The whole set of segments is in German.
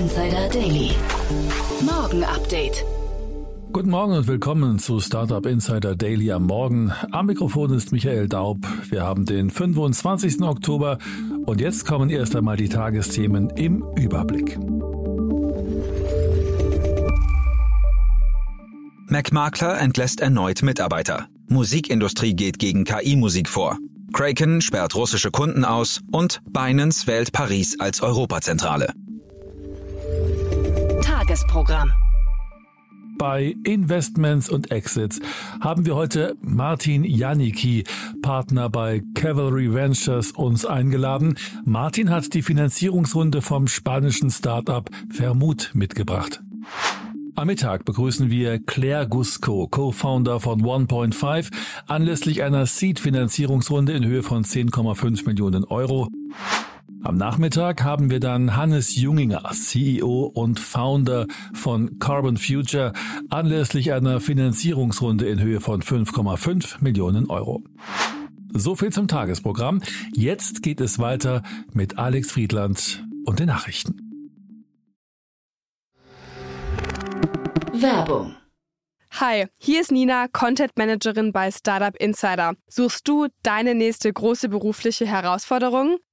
Insider Daily. Morgen Update. Guten Morgen und willkommen zu Startup Insider Daily am Morgen. Am Mikrofon ist Michael Daub. Wir haben den 25. Oktober und jetzt kommen erst einmal die Tagesthemen im Überblick. MacMakler entlässt erneut Mitarbeiter. Musikindustrie geht gegen KI-Musik vor. Kraken sperrt russische Kunden aus und Binance wählt Paris als Europazentrale. Tagesprogramm. Bei Investments und Exits haben wir heute Martin Janicki, Partner bei Cavalry Ventures, uns eingeladen. Martin hat die Finanzierungsrunde vom spanischen Startup Vermut mitgebracht. Am Mittag begrüßen wir Claire Gusco, Co-Founder von 1.5, anlässlich einer Seed-Finanzierungsrunde in Höhe von 10,5 Millionen Euro. Am Nachmittag haben wir dann Hannes Junginger, CEO und Founder von Carbon Future, anlässlich einer Finanzierungsrunde in Höhe von 5,5 Millionen Euro. So viel zum Tagesprogramm. Jetzt geht es weiter mit Alex Friedland und den Nachrichten. Werbung. Hi, hier ist Nina, Content Managerin bei Startup Insider. Suchst du deine nächste große berufliche Herausforderung?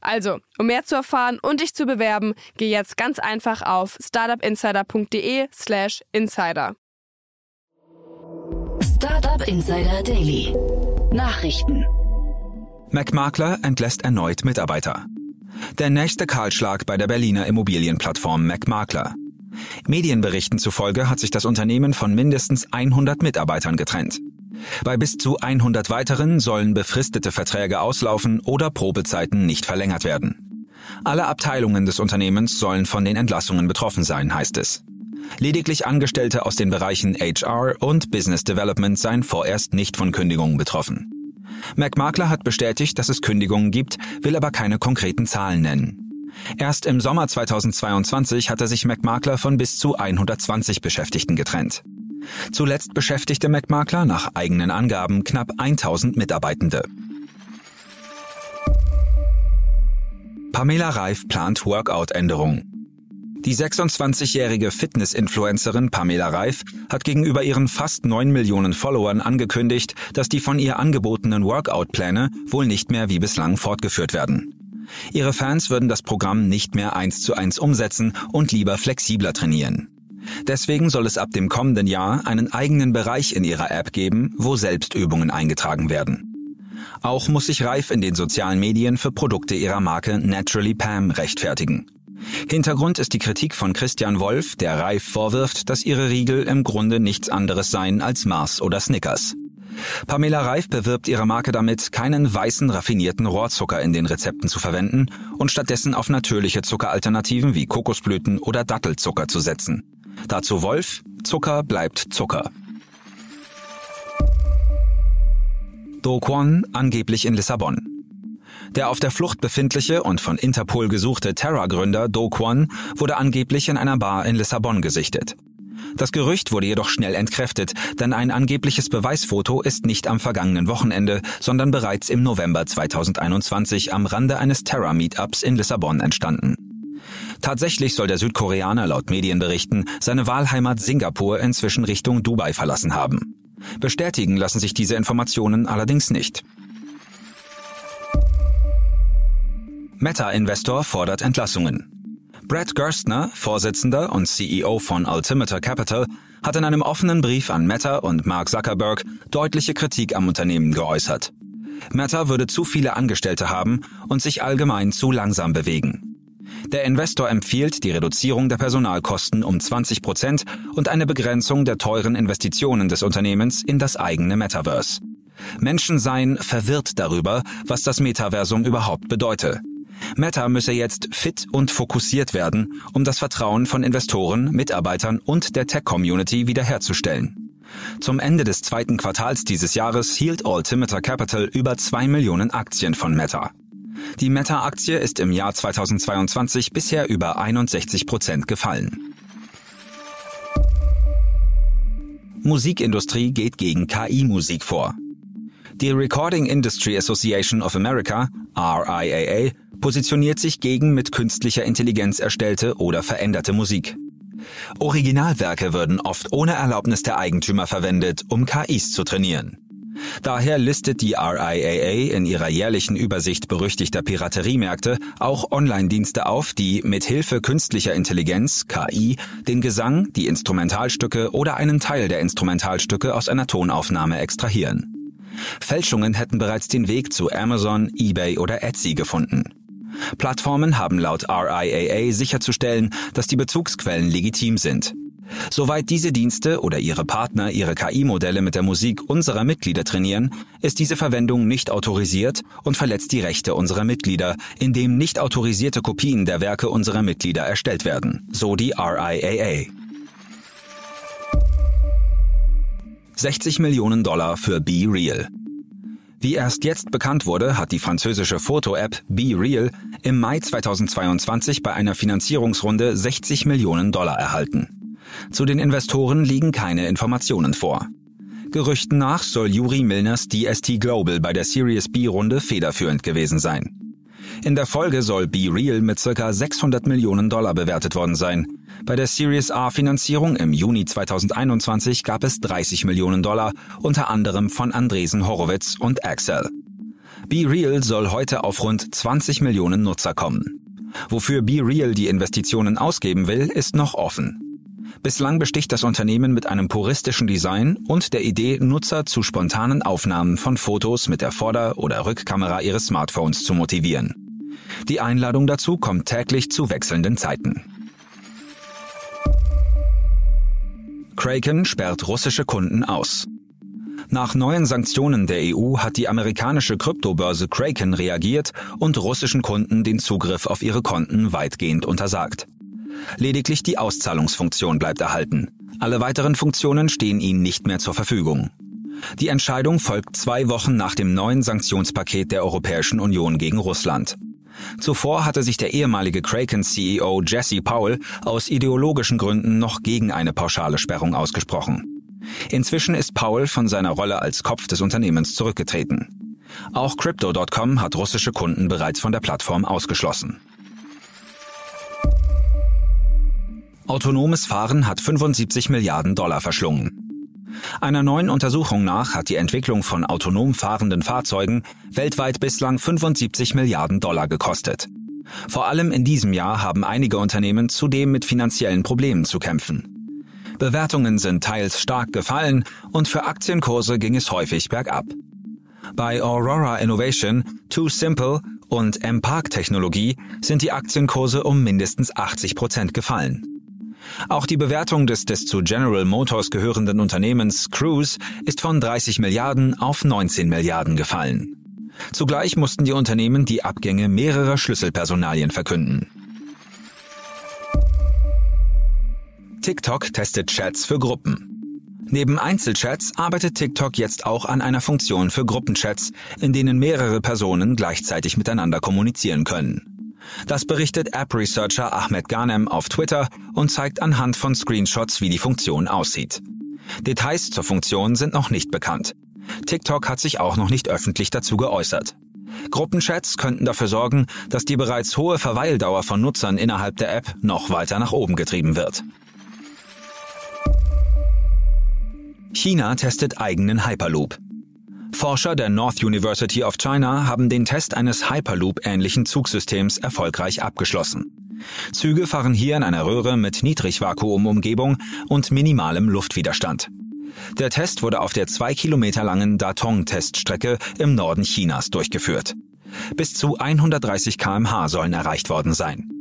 Also, um mehr zu erfahren und dich zu bewerben, geh jetzt ganz einfach auf startupinsider.de/slash insider. Startup Insider Daily. Nachrichten. MacMakler entlässt erneut Mitarbeiter. Der nächste Kahlschlag bei der Berliner Immobilienplattform MacMakler. Medienberichten zufolge hat sich das Unternehmen von mindestens 100 Mitarbeitern getrennt. Bei bis zu 100 weiteren sollen befristete Verträge auslaufen oder Probezeiten nicht verlängert werden. Alle Abteilungen des Unternehmens sollen von den Entlassungen betroffen sein, heißt es. Lediglich Angestellte aus den Bereichen HR und Business Development seien vorerst nicht von Kündigungen betroffen. MacMakler hat bestätigt, dass es Kündigungen gibt, will aber keine konkreten Zahlen nennen. Erst im Sommer 2022 hatte sich MacMakler von bis zu 120 Beschäftigten getrennt. Zuletzt beschäftigte MacMakler nach eigenen Angaben knapp 1000 Mitarbeitende. Pamela Reif plant Workout-Änderung. Die 26-jährige Fitness-Influencerin Pamela Reif hat gegenüber ihren fast 9 Millionen Followern angekündigt, dass die von ihr angebotenen Workout-Pläne wohl nicht mehr wie bislang fortgeführt werden. Ihre Fans würden das Programm nicht mehr eins zu eins umsetzen und lieber flexibler trainieren. Deswegen soll es ab dem kommenden Jahr einen eigenen Bereich in ihrer App geben, wo Selbstübungen eingetragen werden. Auch muss sich Reif in den sozialen Medien für Produkte ihrer Marke Naturally Pam rechtfertigen. Hintergrund ist die Kritik von Christian Wolf, der Reif vorwirft, dass ihre Riegel im Grunde nichts anderes seien als Mars oder Snickers. Pamela Reif bewirbt ihre Marke damit, keinen weißen raffinierten Rohrzucker in den Rezepten zu verwenden und stattdessen auf natürliche Zuckeralternativen wie Kokosblüten oder Dattelzucker zu setzen. Dazu Wolf, Zucker bleibt Zucker. Do Kwon angeblich in Lissabon. Der auf der Flucht befindliche und von Interpol gesuchte Terra-Gründer Do Kwon wurde angeblich in einer Bar in Lissabon gesichtet. Das Gerücht wurde jedoch schnell entkräftet, denn ein angebliches Beweisfoto ist nicht am vergangenen Wochenende, sondern bereits im November 2021 am Rande eines Terra-Meetups in Lissabon entstanden. Tatsächlich soll der Südkoreaner laut Medienberichten seine Wahlheimat Singapur inzwischen Richtung Dubai verlassen haben. Bestätigen lassen sich diese Informationen allerdings nicht. Meta-Investor fordert Entlassungen. Brad Gerstner, Vorsitzender und CEO von Altimeter Capital, hat in einem offenen Brief an Meta und Mark Zuckerberg deutliche Kritik am Unternehmen geäußert. Meta würde zu viele Angestellte haben und sich allgemein zu langsam bewegen. Der Investor empfiehlt die Reduzierung der Personalkosten um 20 Prozent und eine Begrenzung der teuren Investitionen des Unternehmens in das eigene Metaverse. Menschen seien verwirrt darüber, was das Metaversum überhaupt bedeute. Meta müsse jetzt fit und fokussiert werden, um das Vertrauen von Investoren, Mitarbeitern und der Tech-Community wiederherzustellen. Zum Ende des zweiten Quartals dieses Jahres hielt Altimeter Capital über zwei Millionen Aktien von Meta. Die Meta-Aktie ist im Jahr 2022 bisher über 61 Prozent gefallen. Musikindustrie geht gegen KI-Musik vor. Die Recording Industry Association of America, RIAA, positioniert sich gegen mit künstlicher Intelligenz erstellte oder veränderte Musik. Originalwerke würden oft ohne Erlaubnis der Eigentümer verwendet, um KIs zu trainieren. Daher listet die RIAA in ihrer jährlichen Übersicht berüchtigter Pirateriemärkte auch Online-Dienste auf, die mit Hilfe künstlicher Intelligenz, KI, den Gesang, die Instrumentalstücke oder einen Teil der Instrumentalstücke aus einer Tonaufnahme extrahieren. Fälschungen hätten bereits den Weg zu Amazon, eBay oder Etsy gefunden. Plattformen haben laut RIAA sicherzustellen, dass die Bezugsquellen legitim sind. Soweit diese Dienste oder ihre Partner ihre KI-Modelle mit der Musik unserer Mitglieder trainieren, ist diese Verwendung nicht autorisiert und verletzt die Rechte unserer Mitglieder, indem nicht autorisierte Kopien der Werke unserer Mitglieder erstellt werden, so die RIAA. 60 Millionen Dollar für Be Real. Wie erst jetzt bekannt wurde, hat die französische Foto-App Be Real im Mai 2022 bei einer Finanzierungsrunde 60 Millionen Dollar erhalten. Zu den Investoren liegen keine Informationen vor. Gerüchten nach soll Juri Milners DST Global bei der Series B-Runde federführend gewesen sein. In der Folge soll Be Real mit ca. 600 Millionen Dollar bewertet worden sein. Bei der Series A Finanzierung im Juni 2021 gab es 30 Millionen Dollar, unter anderem von Andresen Horowitz und Axel. Be Real soll heute auf rund 20 Millionen Nutzer kommen. Wofür Be Real die Investitionen ausgeben will, ist noch offen. Bislang besticht das Unternehmen mit einem puristischen Design und der Idee, Nutzer zu spontanen Aufnahmen von Fotos mit der Vorder- oder Rückkamera ihres Smartphones zu motivieren. Die Einladung dazu kommt täglich zu wechselnden Zeiten. Kraken sperrt russische Kunden aus. Nach neuen Sanktionen der EU hat die amerikanische Kryptobörse Kraken reagiert und russischen Kunden den Zugriff auf ihre Konten weitgehend untersagt. Lediglich die Auszahlungsfunktion bleibt erhalten. Alle weiteren Funktionen stehen ihnen nicht mehr zur Verfügung. Die Entscheidung folgt zwei Wochen nach dem neuen Sanktionspaket der Europäischen Union gegen Russland. Zuvor hatte sich der ehemalige Kraken-CEO Jesse Powell aus ideologischen Gründen noch gegen eine pauschale Sperrung ausgesprochen. Inzwischen ist Powell von seiner Rolle als Kopf des Unternehmens zurückgetreten. Auch Crypto.com hat russische Kunden bereits von der Plattform ausgeschlossen. Autonomes Fahren hat 75 Milliarden Dollar verschlungen. Einer neuen Untersuchung nach hat die Entwicklung von autonom fahrenden Fahrzeugen weltweit bislang 75 Milliarden Dollar gekostet. Vor allem in diesem Jahr haben einige Unternehmen zudem mit finanziellen Problemen zu kämpfen. Bewertungen sind teils stark gefallen und für Aktienkurse ging es häufig bergab. Bei Aurora Innovation, Too Simple und M-Park Technologie sind die Aktienkurse um mindestens 80 Prozent gefallen. Auch die Bewertung des, des zu General Motors gehörenden Unternehmens Cruise ist von 30 Milliarden auf 19 Milliarden gefallen. Zugleich mussten die Unternehmen die Abgänge mehrerer Schlüsselpersonalien verkünden. TikTok testet Chats für Gruppen. Neben Einzelchats arbeitet TikTok jetzt auch an einer Funktion für Gruppenchats, in denen mehrere Personen gleichzeitig miteinander kommunizieren können. Das berichtet App-Researcher Ahmed Ghanem auf Twitter und zeigt anhand von Screenshots, wie die Funktion aussieht. Details zur Funktion sind noch nicht bekannt. TikTok hat sich auch noch nicht öffentlich dazu geäußert. Gruppenchats könnten dafür sorgen, dass die bereits hohe Verweildauer von Nutzern innerhalb der App noch weiter nach oben getrieben wird. China testet eigenen Hyperloop. Forscher der North University of China haben den Test eines Hyperloop-ähnlichen Zugsystems erfolgreich abgeschlossen. Züge fahren hier in einer Röhre mit Niedrigvakuumumgebung und minimalem Luftwiderstand. Der Test wurde auf der zwei Kilometer langen Datong-Teststrecke im Norden Chinas durchgeführt. Bis zu 130 kmh sollen erreicht worden sein.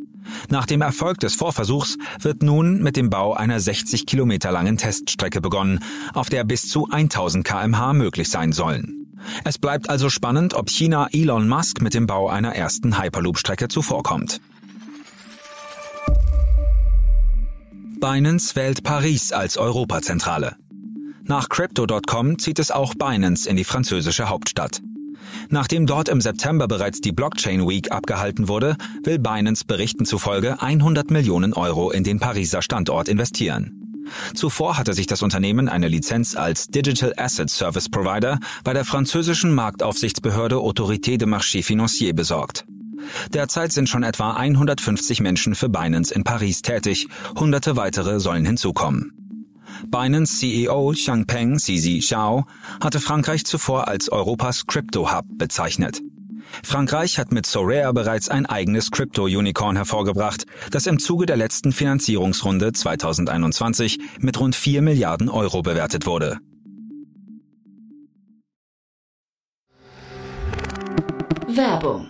Nach dem Erfolg des Vorversuchs wird nun mit dem Bau einer 60 Kilometer langen Teststrecke begonnen, auf der bis zu 1000 kmh möglich sein sollen. Es bleibt also spannend, ob China Elon Musk mit dem Bau einer ersten Hyperloop-Strecke zuvorkommt. Binance wählt Paris als Europazentrale. Nach Crypto.com zieht es auch Binance in die französische Hauptstadt. Nachdem dort im September bereits die Blockchain Week abgehalten wurde, will Binance Berichten zufolge 100 Millionen Euro in den Pariser Standort investieren. Zuvor hatte sich das Unternehmen eine Lizenz als Digital Asset Service Provider bei der französischen Marktaufsichtsbehörde Autorité de Marché Financier besorgt. Derzeit sind schon etwa 150 Menschen für Binance in Paris tätig, hunderte weitere sollen hinzukommen. Binance CEO Changpeng Sisi Xiao hatte Frankreich zuvor als Europas Crypto Hub bezeichnet. Frankreich hat mit Sorare bereits ein eigenes Crypto-Unicorn hervorgebracht, das im Zuge der letzten Finanzierungsrunde 2021 mit rund 4 Milliarden Euro bewertet wurde. Werbung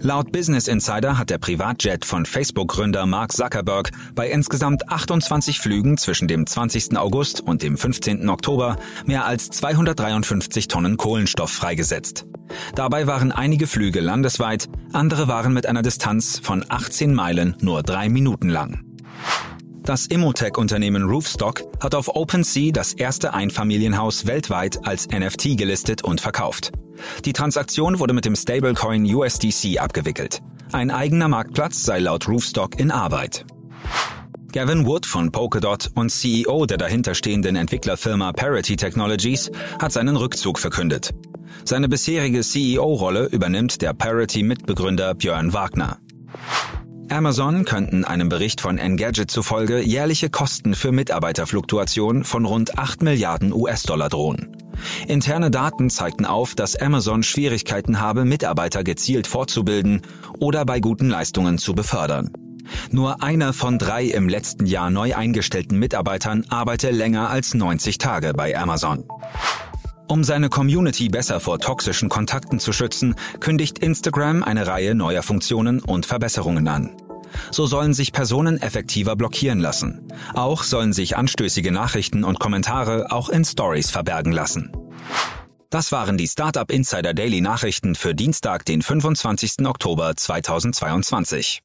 Laut Business Insider hat der Privatjet von Facebook-Gründer Mark Zuckerberg bei insgesamt 28 Flügen zwischen dem 20. August und dem 15. Oktober mehr als 253 Tonnen Kohlenstoff freigesetzt. Dabei waren einige Flüge landesweit, andere waren mit einer Distanz von 18 Meilen nur drei Minuten lang. Das Immotech-Unternehmen Roofstock hat auf OpenSea das erste Einfamilienhaus weltweit als NFT gelistet und verkauft. Die Transaktion wurde mit dem Stablecoin USDC abgewickelt. Ein eigener Marktplatz sei laut Roofstock in Arbeit. Gavin Wood von Polkadot und CEO der dahinterstehenden Entwicklerfirma Parity Technologies hat seinen Rückzug verkündet. Seine bisherige CEO-Rolle übernimmt der Parity-Mitbegründer Björn Wagner. Amazon könnten einem Bericht von Engadget zufolge jährliche Kosten für Mitarbeiterfluktuation von rund 8 Milliarden US-Dollar drohen. Interne Daten zeigten auf, dass Amazon Schwierigkeiten habe, Mitarbeiter gezielt fortzubilden oder bei guten Leistungen zu befördern. Nur einer von drei im letzten Jahr neu eingestellten Mitarbeitern arbeite länger als 90 Tage bei Amazon. Um seine Community besser vor toxischen Kontakten zu schützen, kündigt Instagram eine Reihe neuer Funktionen und Verbesserungen an. So sollen sich Personen effektiver blockieren lassen. Auch sollen sich anstößige Nachrichten und Kommentare auch in Stories verbergen lassen. Das waren die Startup Insider Daily Nachrichten für Dienstag, den 25. Oktober 2022.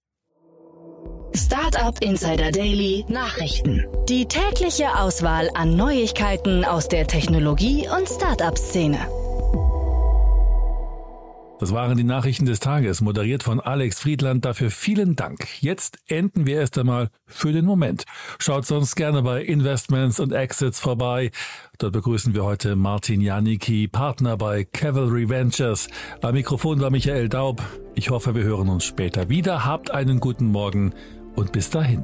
Startup Insider Daily Nachrichten. Die tägliche Auswahl an Neuigkeiten aus der Technologie- und Startup-Szene. Das waren die Nachrichten des Tages, moderiert von Alex Friedland. Dafür vielen Dank. Jetzt enden wir erst einmal für den Moment. Schaut sonst gerne bei Investments und Exits vorbei. Dort begrüßen wir heute Martin Janicki, Partner bei Cavalry Ventures. Am Mikrofon war Michael Daub. Ich hoffe, wir hören uns später wieder. Habt einen guten Morgen und bis dahin.